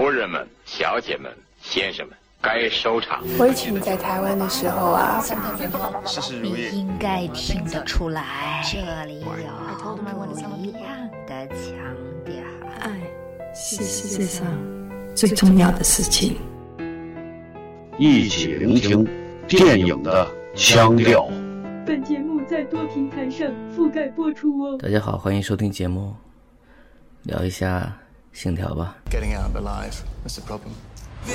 夫人们、小姐们、先生们，该收场。我以前在台湾的时候啊，事事如你意。应该听得出来，这里有不一样的腔调。爱是世界上最重要的事情。一起聆听电影的腔调。本节目在多平台上覆盖播出哦。大家好，欢迎收听节目，聊一下《信条》吧。Getting out alive is the problem.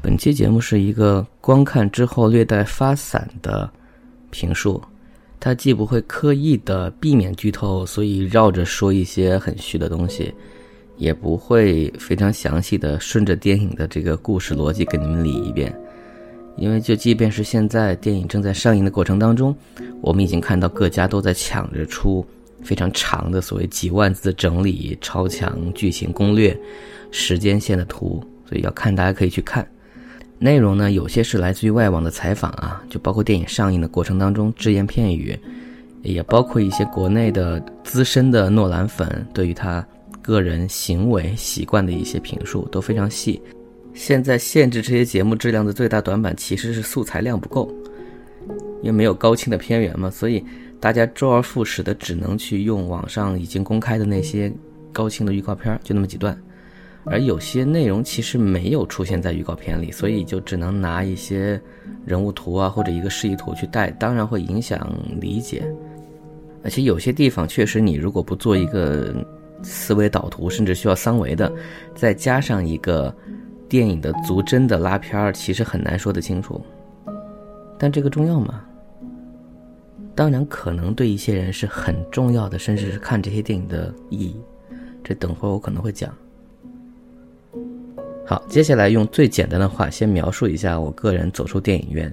本期节目是一个观看之后略带发散的评述，它既不会刻意的避免剧透，所以绕着说一些很虚的东西，也不会非常详细的顺着电影的这个故事逻辑给你们理一遍。因为就即便是现在电影正在上映的过程当中，我们已经看到各家都在抢着出非常长的所谓几万字的整理、超强剧情攻略、时间线的图，所以要看大家可以去看。内容呢，有些是来自于外网的采访啊，就包括电影上映的过程当中只言片语，也包括一些国内的资深的诺兰粉对于他个人行为习惯的一些评述都非常细。现在限制这些节目质量的最大短板其实是素材量不够，因为没有高清的片源嘛，所以大家周而复始的只能去用网上已经公开的那些高清的预告片，就那么几段。而有些内容其实没有出现在预告片里，所以就只能拿一些人物图啊或者一个示意图去带，当然会影响理解。而且有些地方确实你如果不做一个思维导图，甚至需要三维的，再加上一个电影的足帧的拉片儿，其实很难说得清楚。但这个重要吗？当然，可能对一些人是很重要的，甚至是看这些电影的意义。这等会儿我可能会讲。好，接下来用最简单的话先描述一下我个人走出电影院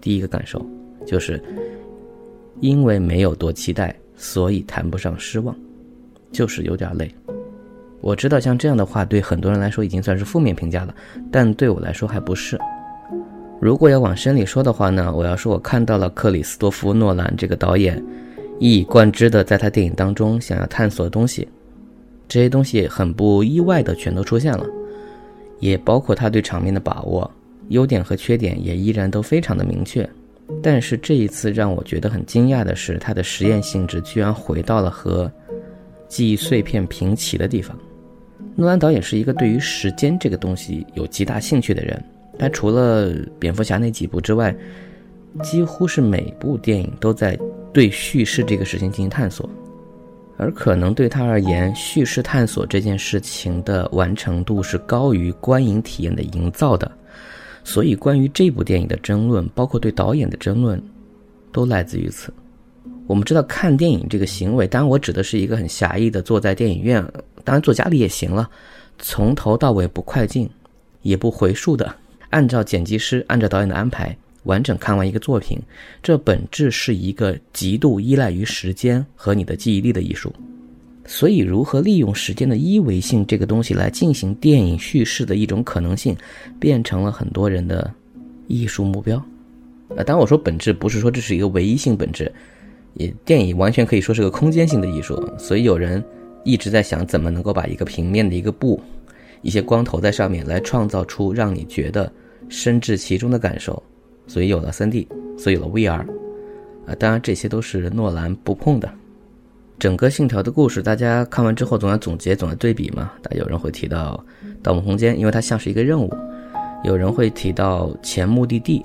第一个感受，就是因为没有多期待，所以谈不上失望，就是有点累。我知道像这样的话对很多人来说已经算是负面评价了，但对我来说还不是。如果要往深里说的话呢，我要说我看到了克里斯多夫·诺兰这个导演一以贯之的在他电影当中想要探索的东西，这些东西很不意外的全都出现了。也包括他对场面的把握，优点和缺点也依然都非常的明确。但是这一次让我觉得很惊讶的是，他的实验性质居然回到了和记忆碎片平齐的地方。诺兰导演是一个对于时间这个东西有极大兴趣的人，他除了蝙蝠侠那几部之外，几乎是每部电影都在对叙事这个事情进行探索。而可能对他而言，叙事探索这件事情的完成度是高于观影体验的营造的，所以关于这部电影的争论，包括对导演的争论，都来自于此。我们知道看电影这个行为，当然我指的是一个很狭义的坐在电影院，当然坐家里也行了，从头到尾不快进，也不回溯的，按照剪辑师、按照导演的安排。完整看完一个作品，这本质是一个极度依赖于时间和你的记忆力的艺术。所以，如何利用时间的一维性这个东西来进行电影叙事的一种可能性，变成了很多人的艺术目标。呃，当然我说本质不是说这是一个唯一性本质，也电影完全可以说是个空间性的艺术。所以有人一直在想怎么能够把一个平面的一个布，一些光投在上面，来创造出让你觉得身至其中的感受。所以有了 3D，所以有了 VR，啊，当然这些都是诺兰不碰的。整个信条的故事，大家看完之后总要总结，总要对比嘛。但有人会提到《盗梦空间》，因为它像是一个任务；有人会提到《前目的地》，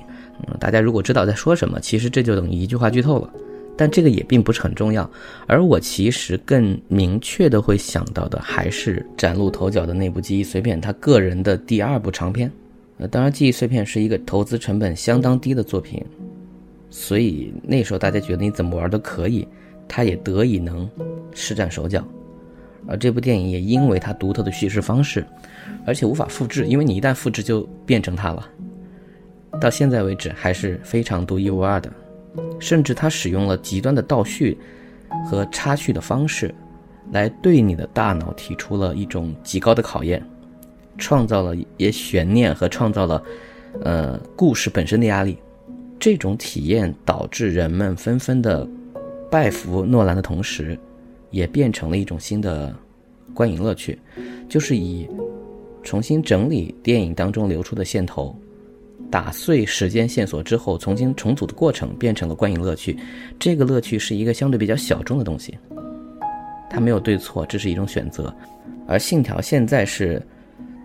嗯，大家如果知道在说什么，其实这就等于一句话剧透了。但这个也并不是很重要。而我其实更明确的会想到的，还是崭露头角的那部《记忆碎片》，他个人的第二部长片。呃，当然，《记忆碎片》是一个投资成本相当低的作品，所以那时候大家觉得你怎么玩都可以，它也得以能施展手脚。而这部电影也因为它独特的叙事方式，而且无法复制，因为你一旦复制就变成它了。到现在为止还是非常独一无二的，甚至它使用了极端的倒叙和插叙的方式，来对你的大脑提出了一种极高的考验。创造了也悬念和创造了，呃，故事本身的压力。这种体验导致人们纷纷的拜服诺兰的同时，也变成了一种新的观影乐趣，就是以重新整理电影当中流出的线头，打碎时间线索之后重新重组的过程，变成了观影乐趣。这个乐趣是一个相对比较小众的东西，它没有对错，这是一种选择。而《信条》现在是。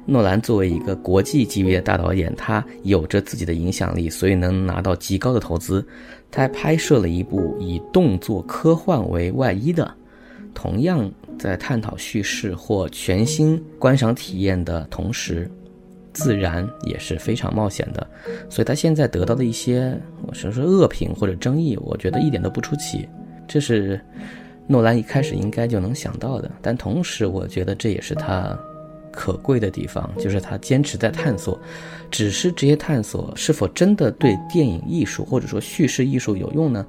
诺兰作为一个国际级别的大导演，他有着自己的影响力，所以能拿到极高的投资。他还拍摄了一部以动作科幻为外衣的，同样在探讨叙事或全新观赏体验的同时，自然也是非常冒险的。所以他现在得到的一些，我说说恶评或者争议，我觉得一点都不出奇。这是诺兰一开始应该就能想到的，但同时我觉得这也是他。可贵的地方就是他坚持在探索，只是这些探索是否真的对电影艺术或者说叙事艺术有用呢？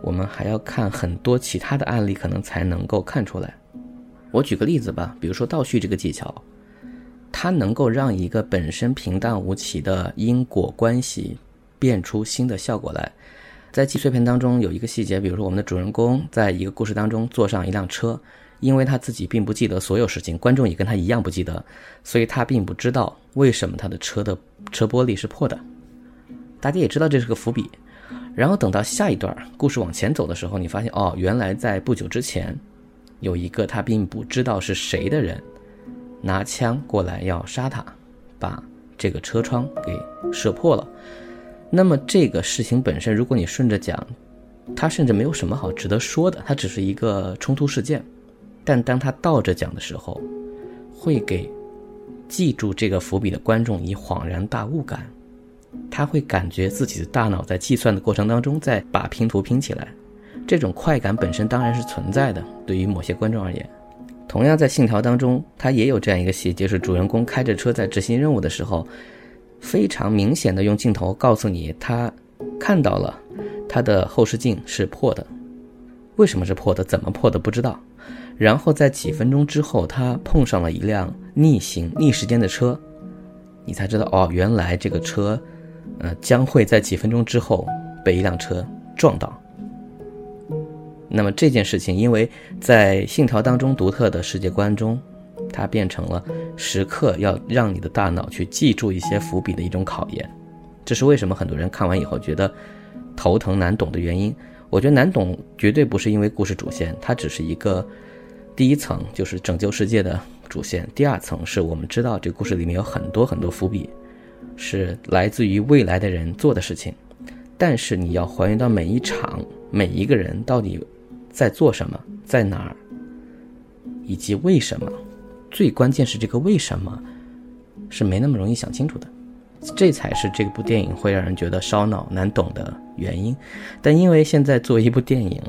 我们还要看很多其他的案例，可能才能够看出来。我举个例子吧，比如说倒叙这个技巧，它能够让一个本身平淡无奇的因果关系变出新的效果来。在记碎片当中有一个细节，比如说我们的主人公在一个故事当中坐上一辆车。因为他自己并不记得所有事情，观众也跟他一样不记得，所以他并不知道为什么他的车的车玻璃是破的。大家也知道这是个伏笔。然后等到下一段故事往前走的时候，你发现哦，原来在不久之前，有一个他并不知道是谁的人，拿枪过来要杀他，把这个车窗给射破了。那么这个事情本身，如果你顺着讲，它甚至没有什么好值得说的，它只是一个冲突事件。但当他倒着讲的时候，会给记住这个伏笔的观众以恍然大悟感，他会感觉自己的大脑在计算的过程当中在把拼图拼起来，这种快感本身当然是存在的。对于某些观众而言，同样在《信条》当中，他也有这样一个细节：是主人公开着车在执行任务的时候，非常明显的用镜头告诉你他看到了他的后视镜是破的，为什么是破的？怎么破的？不知道。然后在几分钟之后，他碰上了一辆逆行、逆时间的车，你才知道哦，原来这个车，呃，将会在几分钟之后被一辆车撞到。那么这件事情，因为在信条当中独特的世界观中，它变成了时刻要让你的大脑去记住一些伏笔的一种考验。这是为什么很多人看完以后觉得头疼难懂的原因。我觉得难懂绝对不是因为故事主线，它只是一个。第一层就是拯救世界的主线，第二层是我们知道这故事里面有很多很多伏笔，是来自于未来的人做的事情，但是你要还原到每一场每一个人到底在做什么，在哪儿，以及为什么，最关键是这个为什么是没那么容易想清楚的，这才是这部电影会让人觉得烧脑难懂的原因。但因为现在作为一部电影。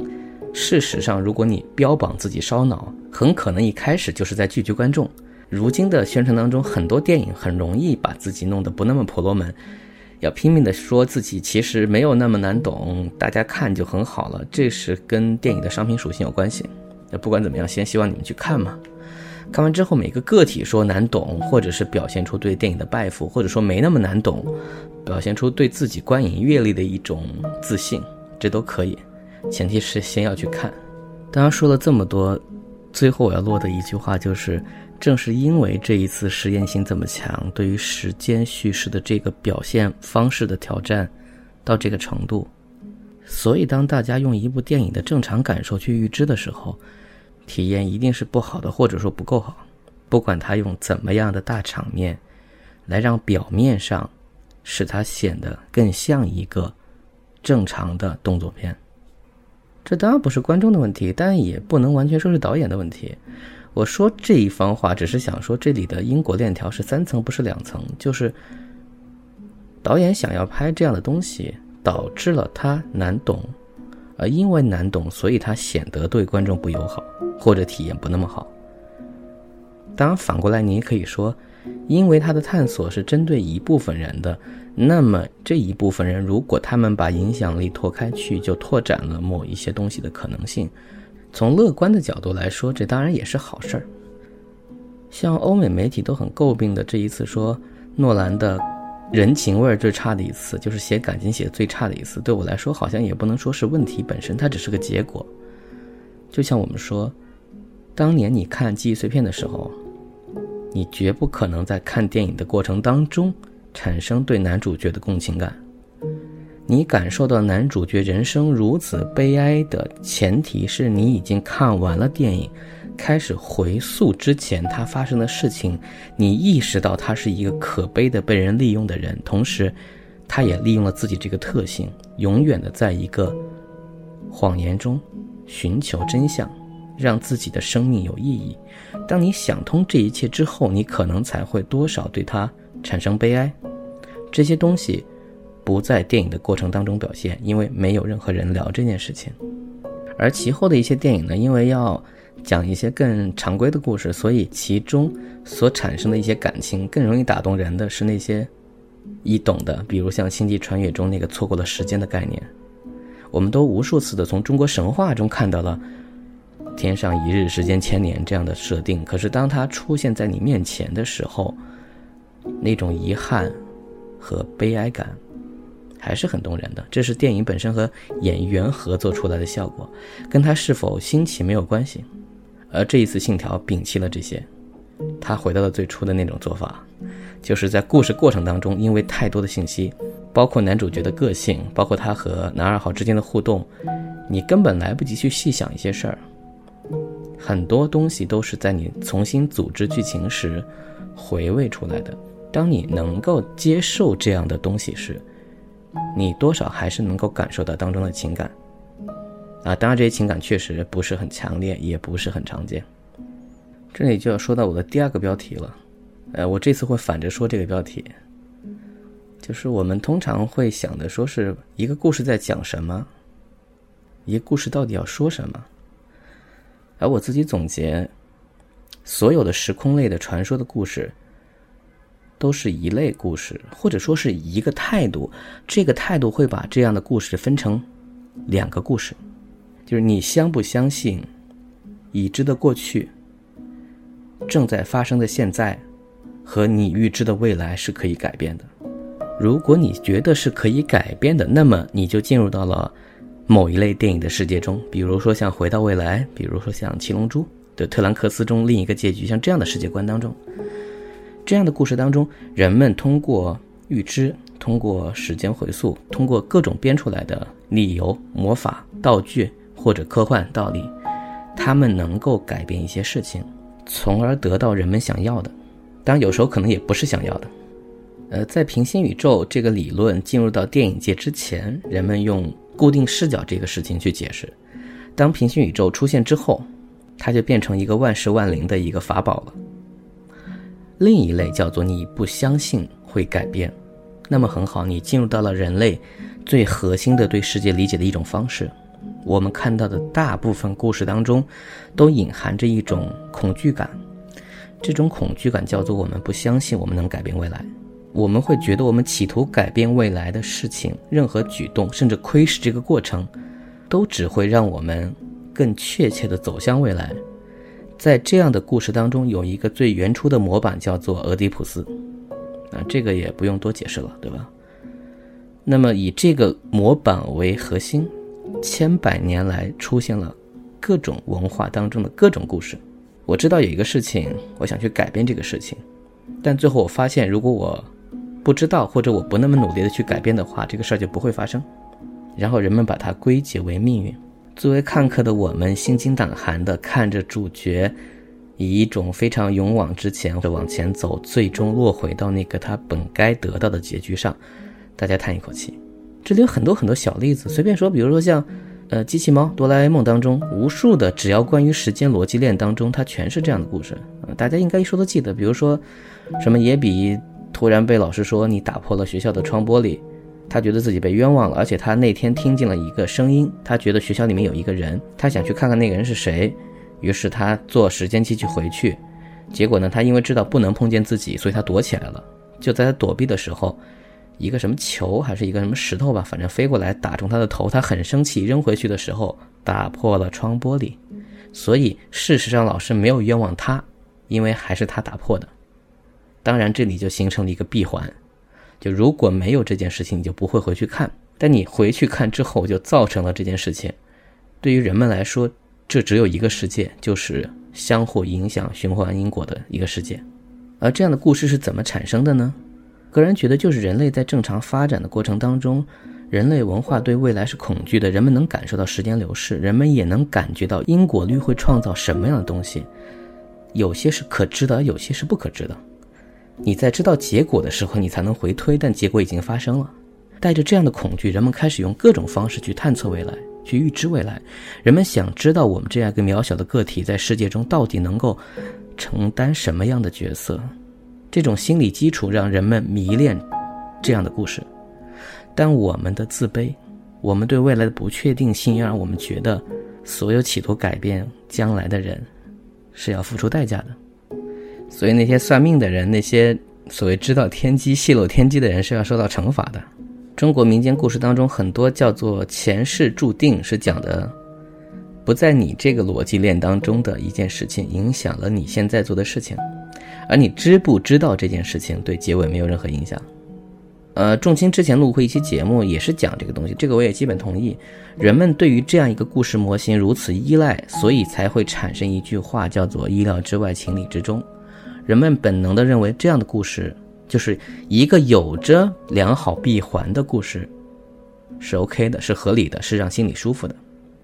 事实上，如果你标榜自己烧脑，很可能一开始就是在拒绝观众。如今的宣传当中，很多电影很容易把自己弄得不那么婆罗门，要拼命的说自己其实没有那么难懂，大家看就很好了。这是跟电影的商品属性有关系。那不管怎么样，先希望你们去看嘛。看完之后，每个个体说难懂，或者是表现出对电影的拜服，或者说没那么难懂，表现出对自己观影阅历的一种自信，这都可以。前提是先要去看。当然说了这么多，最后我要落的一句话就是：正是因为这一次实验性这么强，对于时间叙事的这个表现方式的挑战到这个程度，所以当大家用一部电影的正常感受去预知的时候，体验一定是不好的，或者说不够好。不管他用怎么样的大场面，来让表面上使它显得更像一个正常的动作片。这当然不是观众的问题，但也不能完全说是导演的问题。我说这一番话，只是想说这里的因果链条是三层，不是两层。就是导演想要拍这样的东西，导致了他难懂，而因为难懂，所以他显得对观众不友好，或者体验不那么好。当然，反过来你也可以说，因为他的探索是针对一部分人的。那么这一部分人，如果他们把影响力拓开去，就拓展了某一些东西的可能性。从乐观的角度来说，这当然也是好事儿。像欧美媒体都很诟病的这一次说诺兰的人情味儿最差的一次，就是写感情写的最差的一次。对我来说，好像也不能说是问题本身，它只是个结果。就像我们说，当年你看记忆碎片的时候，你绝不可能在看电影的过程当中产生对男主角的共情感。你感受到男主角人生如此悲哀的前提是你已经看完了电影。开始回溯之前他发生的事情，你意识到他是一个可悲的被人利用的人，同时，他也利用了自己这个特性，永远的在一个谎言中寻求真相，让自己的生命有意义。当你想通这一切之后，你可能才会多少对他产生悲哀。这些东西不在电影的过程当中表现，因为没有任何人聊这件事情。而其后的一些电影呢，因为要。讲一些更常规的故事，所以其中所产生的一些感情更容易打动人的是那些易懂的，比如像《星际穿越》中那个错过了时间的概念。我们都无数次的从中国神话中看到了“天上一日，时间千年”这样的设定，可是当它出现在你面前的时候，那种遗憾和悲哀感还是很动人的。这是电影本身和演员合作出来的效果，跟他是否新奇没有关系。而这一次，信条摒弃了这些，他回到了最初的那种做法，就是在故事过程当中，因为太多的信息，包括男主角的个性，包括他和男二号之间的互动，你根本来不及去细想一些事儿。很多东西都是在你重新组织剧情时回味出来的。当你能够接受这样的东西时，你多少还是能够感受到当中的情感。啊，当然这些情感确实不是很强烈，也不是很常见。这里就要说到我的第二个标题了，呃，我这次会反着说这个标题，就是我们通常会想的，说是一个故事在讲什么，一个故事到底要说什么。而我自己总结，所有的时空类的传说的故事，都是一类故事，或者说是一个态度。这个态度会把这样的故事分成两个故事。就是你相不相信，已知的过去、正在发生的现在和你预知的未来是可以改变的。如果你觉得是可以改变的，那么你就进入到了某一类电影的世界中，比如说像《回到未来》，比如说像《七龙珠》的特兰克斯中另一个结局，像这样的世界观当中，这样的故事当中，人们通过预知、通过时间回溯、通过各种编出来的理由、魔法、道具。或者科幻道理，他们能够改变一些事情，从而得到人们想要的。当然，有时候可能也不是想要的。呃，在平行宇宙这个理论进入到电影界之前，人们用固定视角这个事情去解释。当平行宇宙出现之后，它就变成一个万事万灵的一个法宝了。另一类叫做你不相信会改变，那么很好，你进入到了人类最核心的对世界理解的一种方式。我们看到的大部分故事当中，都隐含着一种恐惧感。这种恐惧感叫做我们不相信我们能改变未来。我们会觉得我们企图改变未来的事情，任何举动，甚至窥视这个过程，都只会让我们更确切地走向未来。在这样的故事当中，有一个最原初的模板叫做俄狄浦斯。啊，这个也不用多解释了，对吧？那么以这个模板为核心。千百年来出现了各种文化当中的各种故事。我知道有一个事情，我想去改变这个事情，但最后我发现，如果我不知道或者我不那么努力的去改变的话，这个事儿就不会发生。然后人们把它归结为命运。作为看客的我们，心惊胆寒的看着主角以一种非常勇往直前的往前走，最终落回到那个他本该得到的结局上，大家叹一口气。这里有很多很多小例子，随便说，比如说像，呃，机器猫、哆啦 A 梦当中，无数的只要关于时间逻辑链当中，它全是这样的故事，大家应该一说都记得。比如说，什么野比突然被老师说你打破了学校的窗玻璃，他觉得自己被冤枉了，而且他那天听见了一个声音，他觉得学校里面有一个人，他想去看看那个人是谁，于是他坐时间机去回去，结果呢，他因为知道不能碰见自己，所以他躲起来了。就在他躲避的时候。一个什么球还是一个什么石头吧，反正飞过来打中他的头，他很生气，扔回去的时候打破了窗玻璃，所以事实上老师没有冤枉他，因为还是他打破的。当然这里就形成了一个闭环，就如果没有这件事情，你就不会回去看。但你回去看之后，就造成了这件事情。对于人们来说，这只有一个世界，就是相互影响、循环因果的一个世界。而这样的故事是怎么产生的呢？个人觉得，就是人类在正常发展的过程当中，人类文化对未来是恐惧的。人们能感受到时间流逝，人们也能感觉到因果律会创造什么样的东西。有些是可知的，有些是不可知的。你在知道结果的时候，你才能回推，但结果已经发生了。带着这样的恐惧，人们开始用各种方式去探测未来，去预知未来。人们想知道我们这样一个渺小的个体在世界中到底能够承担什么样的角色。这种心理基础让人们迷恋这样的故事。但我们的自卑，我们对未来的不确定性，让我们觉得所有企图改变将来的人是要付出代价的。所以那些算命的人，那些所谓知道天机、泄露天机的人是要受到惩罚的。中国民间故事当中，很多叫做前世注定，是讲的不在你这个逻辑链当中的一件事情，影响了你现在做的事情，而你知不知道这件事情，对结尾没有任何影响。呃，仲卿之前录过一期节目，也是讲这个东西，这个我也基本同意。人们对于这样一个故事模型如此依赖，所以才会产生一句话，叫做“意料之外，情理之中”。人们本能的认为这样的故事。就是一个有着良好闭环的故事，是 OK 的，是合理的，是让心里舒服的。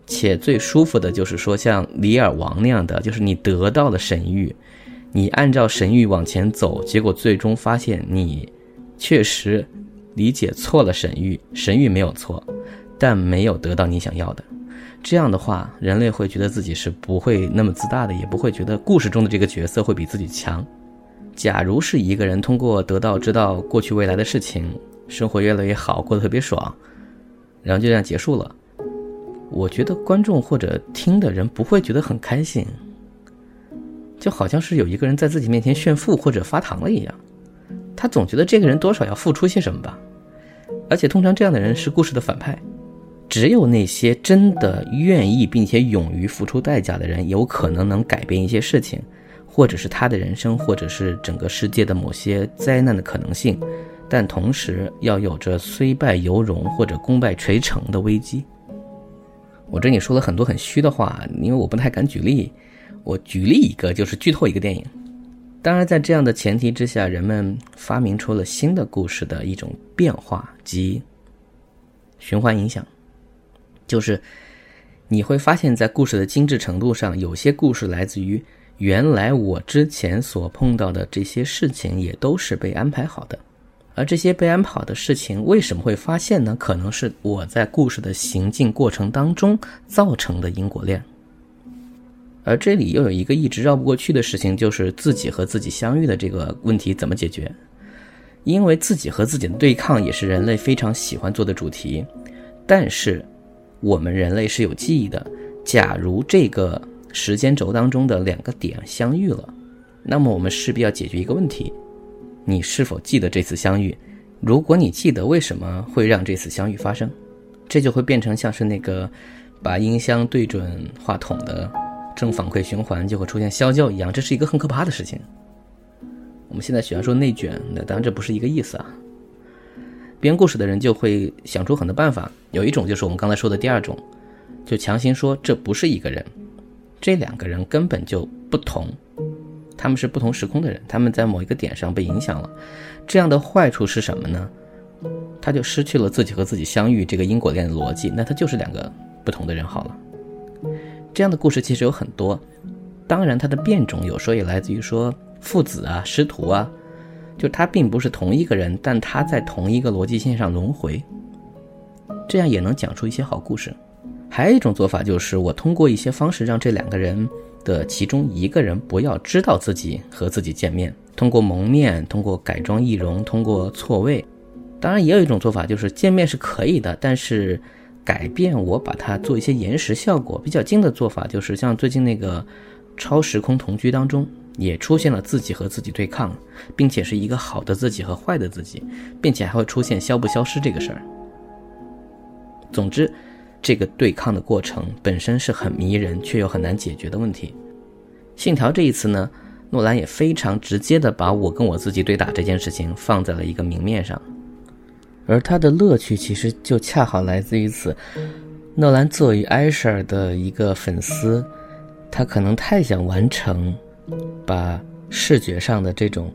且最舒服的就是说，像李尔王那样的，就是你得到了神谕，你按照神谕往前走，结果最终发现你确实理解错了神谕，神谕没有错，但没有得到你想要的。这样的话，人类会觉得自己是不会那么自大的，也不会觉得故事中的这个角色会比自己强。假如是一个人通过得到知道过去未来的事情，生活越来越好，过得特别爽，然后就这样结束了，我觉得观众或者听的人不会觉得很开心，就好像是有一个人在自己面前炫富或者发糖了一样，他总觉得这个人多少要付出些什么吧，而且通常这样的人是故事的反派，只有那些真的愿意并且勇于付出代价的人，有可能能改变一些事情。或者是他的人生，或者是整个世界的某些灾难的可能性，但同时要有着虽败犹荣或者功败垂成的危机。我这里说了很多很虚的话，因为我不太敢举例。我举例一个，就是剧透一个电影。当然，在这样的前提之下，人们发明出了新的故事的一种变化及循环影响，就是你会发现在故事的精致程度上，有些故事来自于。原来我之前所碰到的这些事情也都是被安排好的，而这些被安排好的事情为什么会发现呢？可能是我在故事的行进过程当中造成的因果链。而这里又有一个一直绕不过去的事情，就是自己和自己相遇的这个问题怎么解决？因为自己和自己的对抗也是人类非常喜欢做的主题，但是我们人类是有记忆的，假如这个。时间轴当中的两个点相遇了，那么我们势必要解决一个问题：你是否记得这次相遇？如果你记得，为什么会让这次相遇发生？这就会变成像是那个把音箱对准话筒的正反馈循环，就会出现消叫一样。这是一个很可怕的事情。我们现在喜欢说内卷，那当然这不是一个意思啊。编故事的人就会想出很多办法，有一种就是我们刚才说的第二种，就强行说这不是一个人。这两个人根本就不同，他们是不同时空的人，他们在某一个点上被影响了。这样的坏处是什么呢？他就失去了自己和自己相遇这个因果链的逻辑，那他就是两个不同的人好了。这样的故事其实有很多，当然它的变种有时候也来自于说父子啊、师徒啊，就他并不是同一个人，但他在同一个逻辑线上轮回，这样也能讲出一些好故事。还有一种做法，就是我通过一些方式让这两个人的其中一个人不要知道自己和自己见面，通过蒙面，通过改装易容，通过错位。当然，也有一种做法，就是见面是可以的，但是改变我把它做一些延时效果。比较精的做法，就是像最近那个超时空同居当中，也出现了自己和自己对抗，并且是一个好的自己和坏的自己，并且还会出现消不消失这个事儿。总之。这个对抗的过程本身是很迷人，却又很难解决的问题。信条这一次呢，诺兰也非常直接的把我跟我自己对打这件事情放在了一个明面上。而他的乐趣其实就恰好来自于此。诺兰作为艾舍尔的一个粉丝，他可能太想完成，把视觉上的这种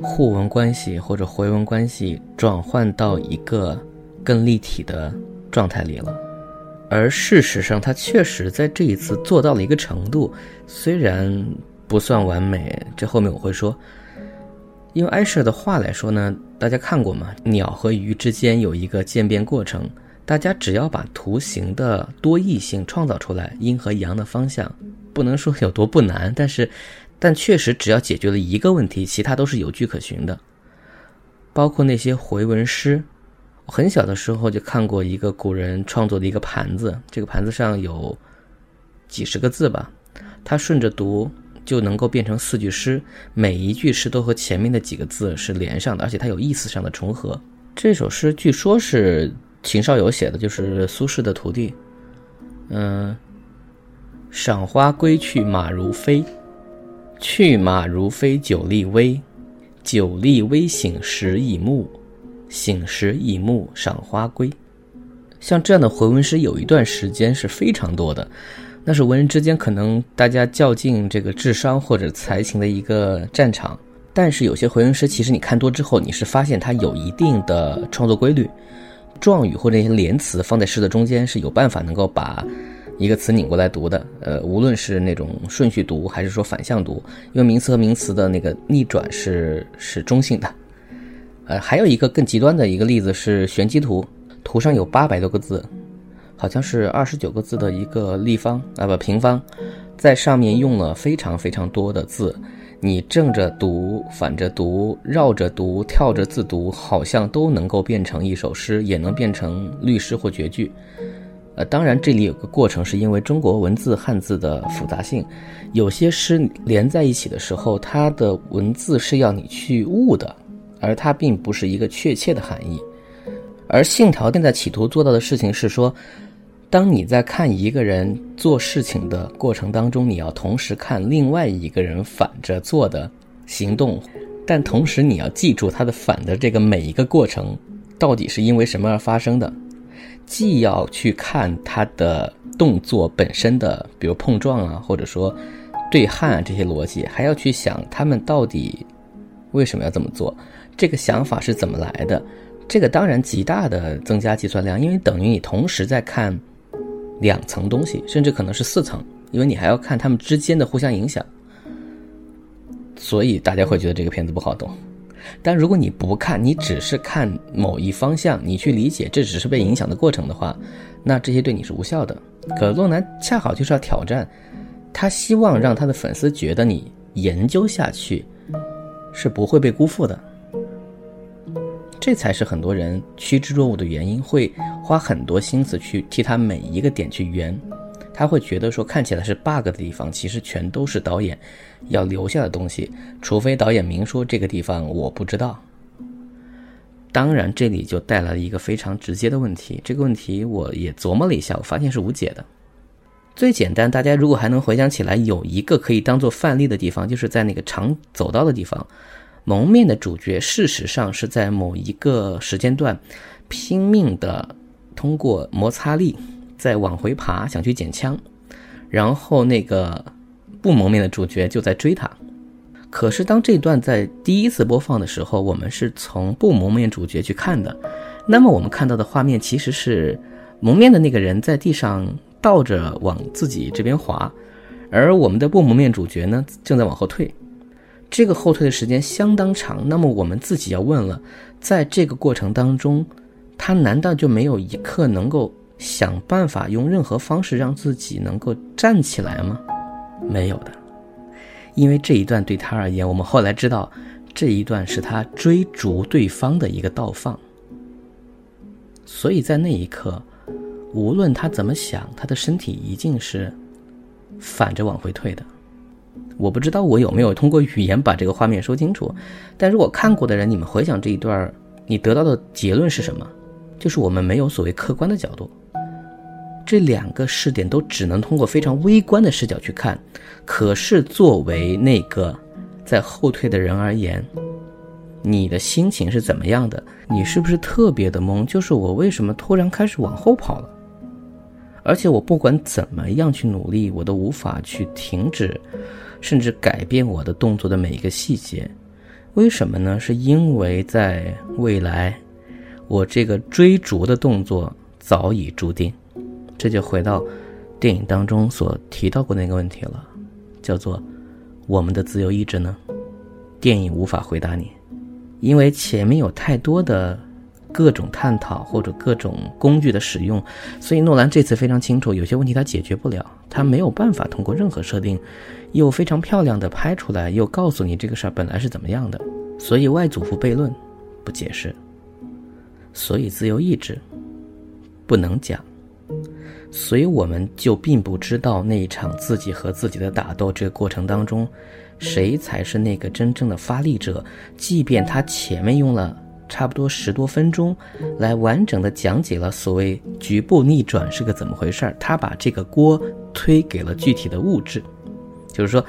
互文关系或者回文关系转换到一个更立体的状态里了。而事实上，他确实在这一次做到了一个程度，虽然不算完美，这后面我会说。用艾舍的话来说呢，大家看过吗？鸟和鱼之间有一个渐变过程，大家只要把图形的多异性创造出来，阴和阳的方向，不能说有多不难，但是，但确实只要解决了一个问题，其他都是有据可循的。包括那些回文诗。我很小的时候就看过一个古人创作的一个盘子，这个盘子上有几十个字吧，他顺着读就能够变成四句诗，每一句诗都和前面的几个字是连上的，而且它有意思上的重合。这首诗据说是秦少游写的，就是苏轼的徒弟。嗯，赏花归去马如飞，去马如飞酒力微，酒力微醒时已暮。醒时已暮，赏花归。像这样的回文诗，有一段时间是非常多的，那是文人之间可能大家较劲这个智商或者才情的一个战场。但是有些回文诗，其实你看多之后，你是发现它有一定的创作规律，状语或者一些连词放在诗的中间是有办法能够把一个词拧过来读的。呃，无论是那种顺序读，还是说反向读，因为名词和名词的那个逆转是是中性的。呃，还有一个更极端的一个例子是玄机图，图上有八百多个字，好像是二十九个字的一个立方啊不平方，在上面用了非常非常多的字，你正着读、反着读、绕着读、跳着字读，好像都能够变成一首诗，也能变成律诗或绝句。呃，当然这里有个过程，是因为中国文字汉字的复杂性，有些诗连在一起的时候，它的文字是要你去悟的。而它并不是一个确切的含义，而信条现在企图做到的事情是说，当你在看一个人做事情的过程当中，你要同时看另外一个人反着做的行动，但同时你要记住他的反的这个每一个过程到底是因为什么而发生的，既要去看他的动作本身的，比如碰撞啊，或者说对焊啊这些逻辑，还要去想他们到底为什么要这么做。这个想法是怎么来的？这个当然极大的增加计算量，因为等于你同时在看两层东西，甚至可能是四层，因为你还要看它们之间的互相影响。所以大家会觉得这个片子不好懂。但如果你不看，你只是看某一方向，你去理解这只是被影响的过程的话，那这些对你是无效的。可洛南恰好就是要挑战，他希望让他的粉丝觉得你研究下去是不会被辜负的。这才是很多人趋之若鹜的原因，会花很多心思去替他每一个点去圆。他会觉得说看起来是 bug 的地方，其实全都是导演要留下的东西，除非导演明说这个地方我不知道。当然，这里就带来了一个非常直接的问题，这个问题我也琢磨了一下，我发现是无解的。最简单，大家如果还能回想起来，有一个可以当做范例的地方，就是在那个长走道的地方。蒙面的主角事实上是在某一个时间段，拼命的通过摩擦力在往回爬，想去捡枪，然后那个不蒙面的主角就在追他。可是当这段在第一次播放的时候，我们是从不蒙面主角去看的，那么我们看到的画面其实是蒙面的那个人在地上倒着往自己这边滑，而我们的不蒙面主角呢正在往后退。这个后退的时间相当长，那么我们自己要问了，在这个过程当中，他难道就没有一刻能够想办法用任何方式让自己能够站起来吗？没有的，因为这一段对他而言，我们后来知道，这一段是他追逐对方的一个倒放，所以在那一刻，无论他怎么想，他的身体一定是反着往回退的。我不知道我有没有通过语言把这个画面说清楚，但如果看过的人，你们回想这一段，你得到的结论是什么？就是我们没有所谓客观的角度，这两个视点都只能通过非常微观的视角去看。可是作为那个在后退的人而言，你的心情是怎么样的？你是不是特别的懵？就是我为什么突然开始往后跑了？而且我不管怎么样去努力，我都无法去停止，甚至改变我的动作的每一个细节。为什么呢？是因为在未来，我这个追逐的动作早已注定。这就回到电影当中所提到过那个问题了，叫做我们的自由意志呢？电影无法回答你，因为前面有太多的各种探讨或者各种工具的使用，所以诺兰这次非常清楚，有些问题他解决不了，他没有办法通过任何设定。又非常漂亮的拍出来，又告诉你这个事儿本来是怎么样的，所以外祖父悖论不解释，所以自由意志不能讲，所以我们就并不知道那一场自己和自己的打斗这个过程当中，谁才是那个真正的发力者。即便他前面用了差不多十多分钟来完整的讲解了所谓局部逆转是个怎么回事儿，他把这个锅推给了具体的物质。就是说，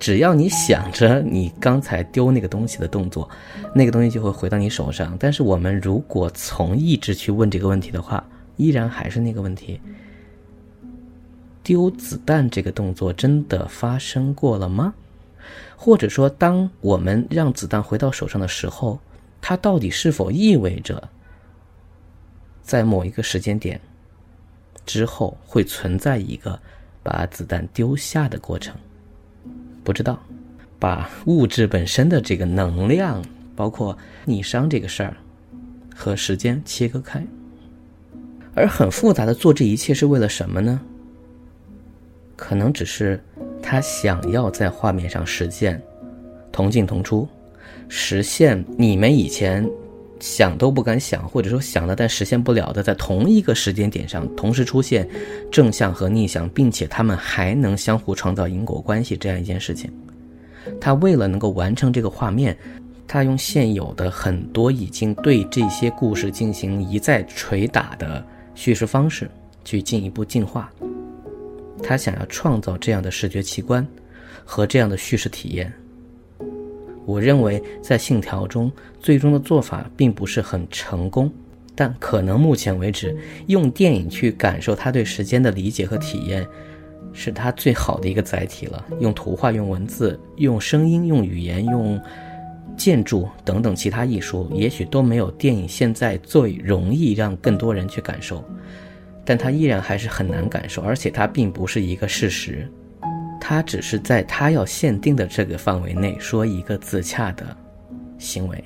只要你想着你刚才丢那个东西的动作，那个东西就会回到你手上。但是我们如果从意志去问这个问题的话，依然还是那个问题：丢子弹这个动作真的发生过了吗？或者说，当我们让子弹回到手上的时候，它到底是否意味着在某一个时间点之后会存在一个把子弹丢下的过程？不知道，把物质本身的这个能量，包括逆商这个事儿，和时间切割开，而很复杂的做这一切是为了什么呢？可能只是他想要在画面上实现同进同出，实现你们以前想都不敢想，或者说想了但实现不了的，在同一个时间点上同时出现。正向和逆向，并且他们还能相互创造因果关系这样一件事情，他为了能够完成这个画面，他用现有的很多已经对这些故事进行一再捶打的叙事方式去进一步进化。他想要创造这样的视觉奇观和这样的叙事体验。我认为在《信条》中，最终的做法并不是很成功。但可能目前为止，用电影去感受他对时间的理解和体验，是他最好的一个载体了。用图画、用文字、用声音、用语言、用建筑等等其他艺术，也许都没有电影现在最容易让更多人去感受。但它依然还是很难感受，而且它并不是一个事实，它只是在他要限定的这个范围内说一个自洽的行为。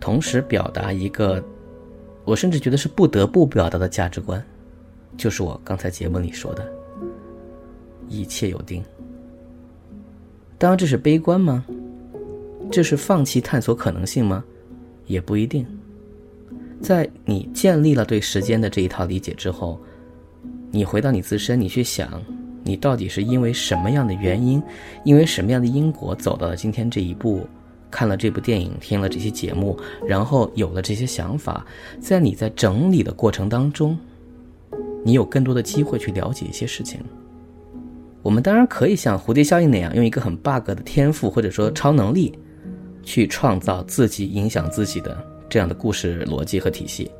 同时表达一个，我甚至觉得是不得不表达的价值观，就是我刚才节目里说的“一切有定”。当然，这是悲观吗？这是放弃探索可能性吗？也不一定。在你建立了对时间的这一套理解之后，你回到你自身，你去想，你到底是因为什么样的原因，因为什么样的因果走到了今天这一步？看了这部电影，听了这些节目，然后有了这些想法，在你在整理的过程当中，你有更多的机会去了解一些事情。我们当然可以像蝴蝶效应那样，用一个很 bug 的天赋或者说超能力，去创造自己影响自己的这样的故事逻辑和体系，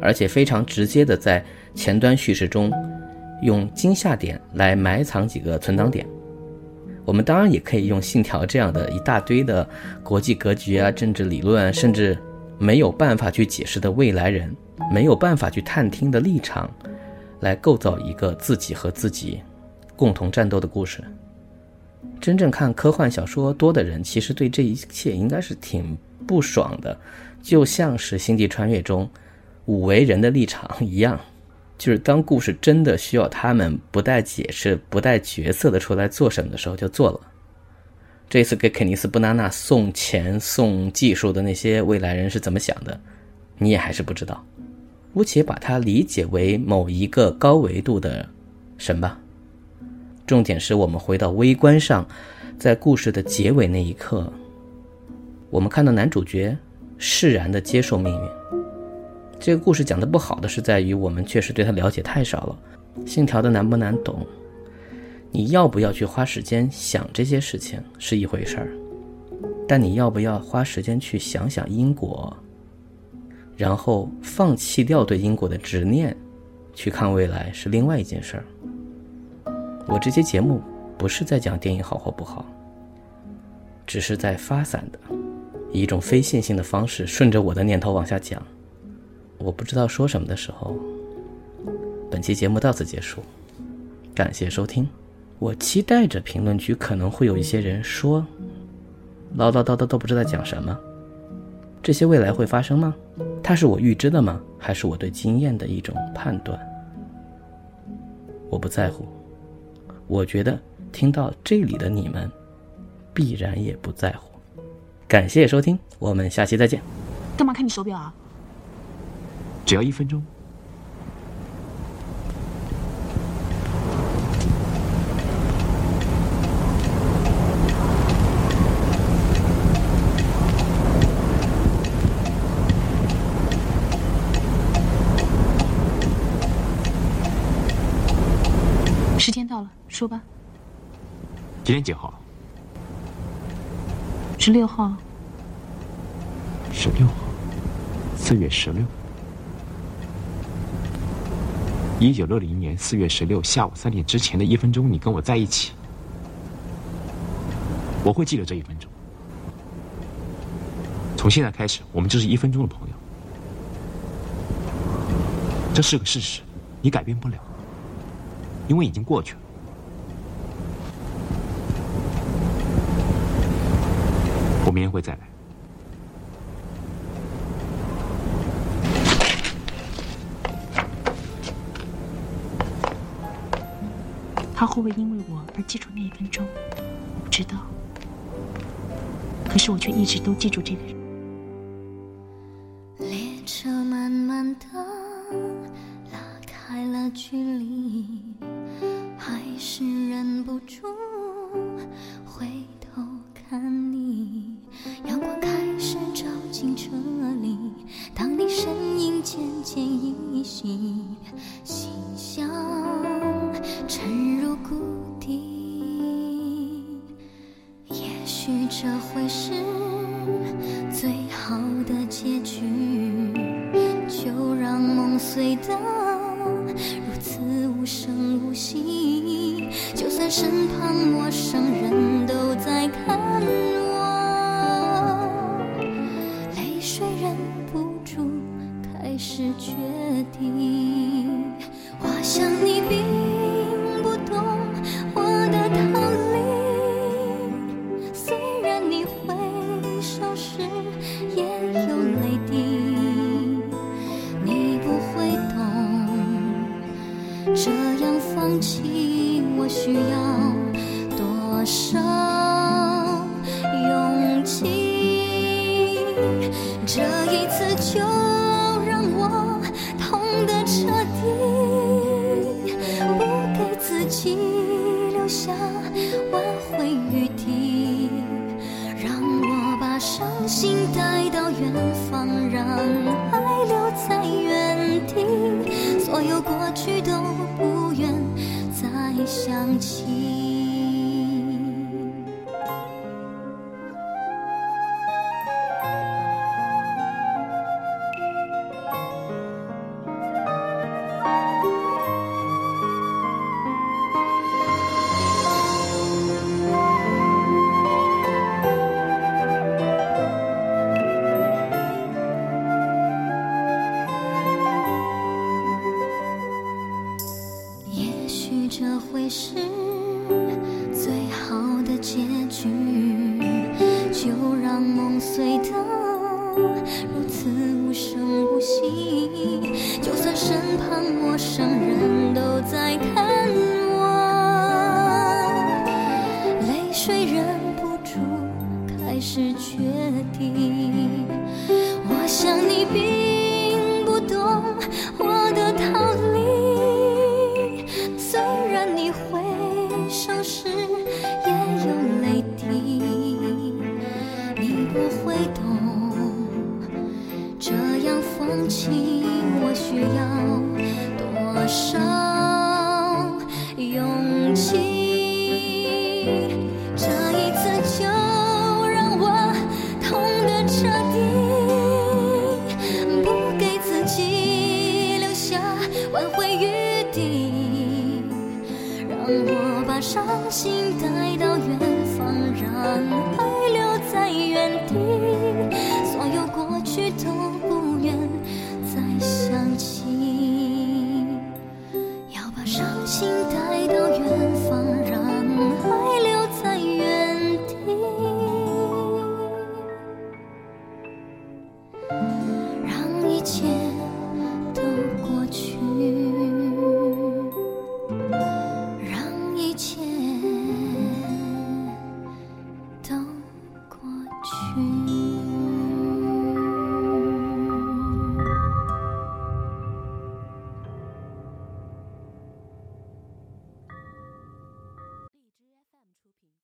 而且非常直接的在前端叙事中，用惊吓点来埋藏几个存档点。我们当然也可以用信条这样的一大堆的国际格局啊、政治理论，甚至没有办法去解释的未来人，没有办法去探听的立场，来构造一个自己和自己共同战斗的故事。真正看科幻小说多的人，其实对这一切应该是挺不爽的，就像是《星际穿越》中五维人的立场一样。就是当故事真的需要他们不带解释、不带角色的出来做什么的时候，就做了。这次给肯尼斯·布纳纳送钱、送技术的那些未来人是怎么想的，你也还是不知道。姑且把它理解为某一个高维度的神吧。重点是我们回到微观上，在故事的结尾那一刻，我们看到男主角释然的接受命运。这个故事讲的不好的是在于我们确实对他了解太少了。信条的难不难懂？你要不要去花时间想这些事情是一回事儿，但你要不要花时间去想想因果，然后放弃掉对因果的执念，去看未来是另外一件事儿。我这期节目不是在讲电影好或不好，只是在发散的，以一种非线性的方式，顺着我的念头往下讲。我不知道说什么的时候，本期节目到此结束，感谢收听。我期待着评论区可能会有一些人说，唠唠叨叨都不知道讲什么。这些未来会发生吗？它是我预知的吗？还是我对经验的一种判断？我不在乎。我觉得听到这里的你们，必然也不在乎。感谢收听，我们下期再见。干嘛看你手表啊？只要一分钟。时间到了，说吧。今天几号？十六号。十六号，四月十六。一九六零年四月十六下午三点之前的一分钟，你跟我在一起，我会记得这一分钟。从现在开始，我们就是一分钟的朋友。这是个事实，你改变不了，因为已经过去了。我明天会再来。他会不会因为我而记住那一分钟？我不知道。可是我却一直都记住这个人。醉到如此无声无息。就算身旁陌生人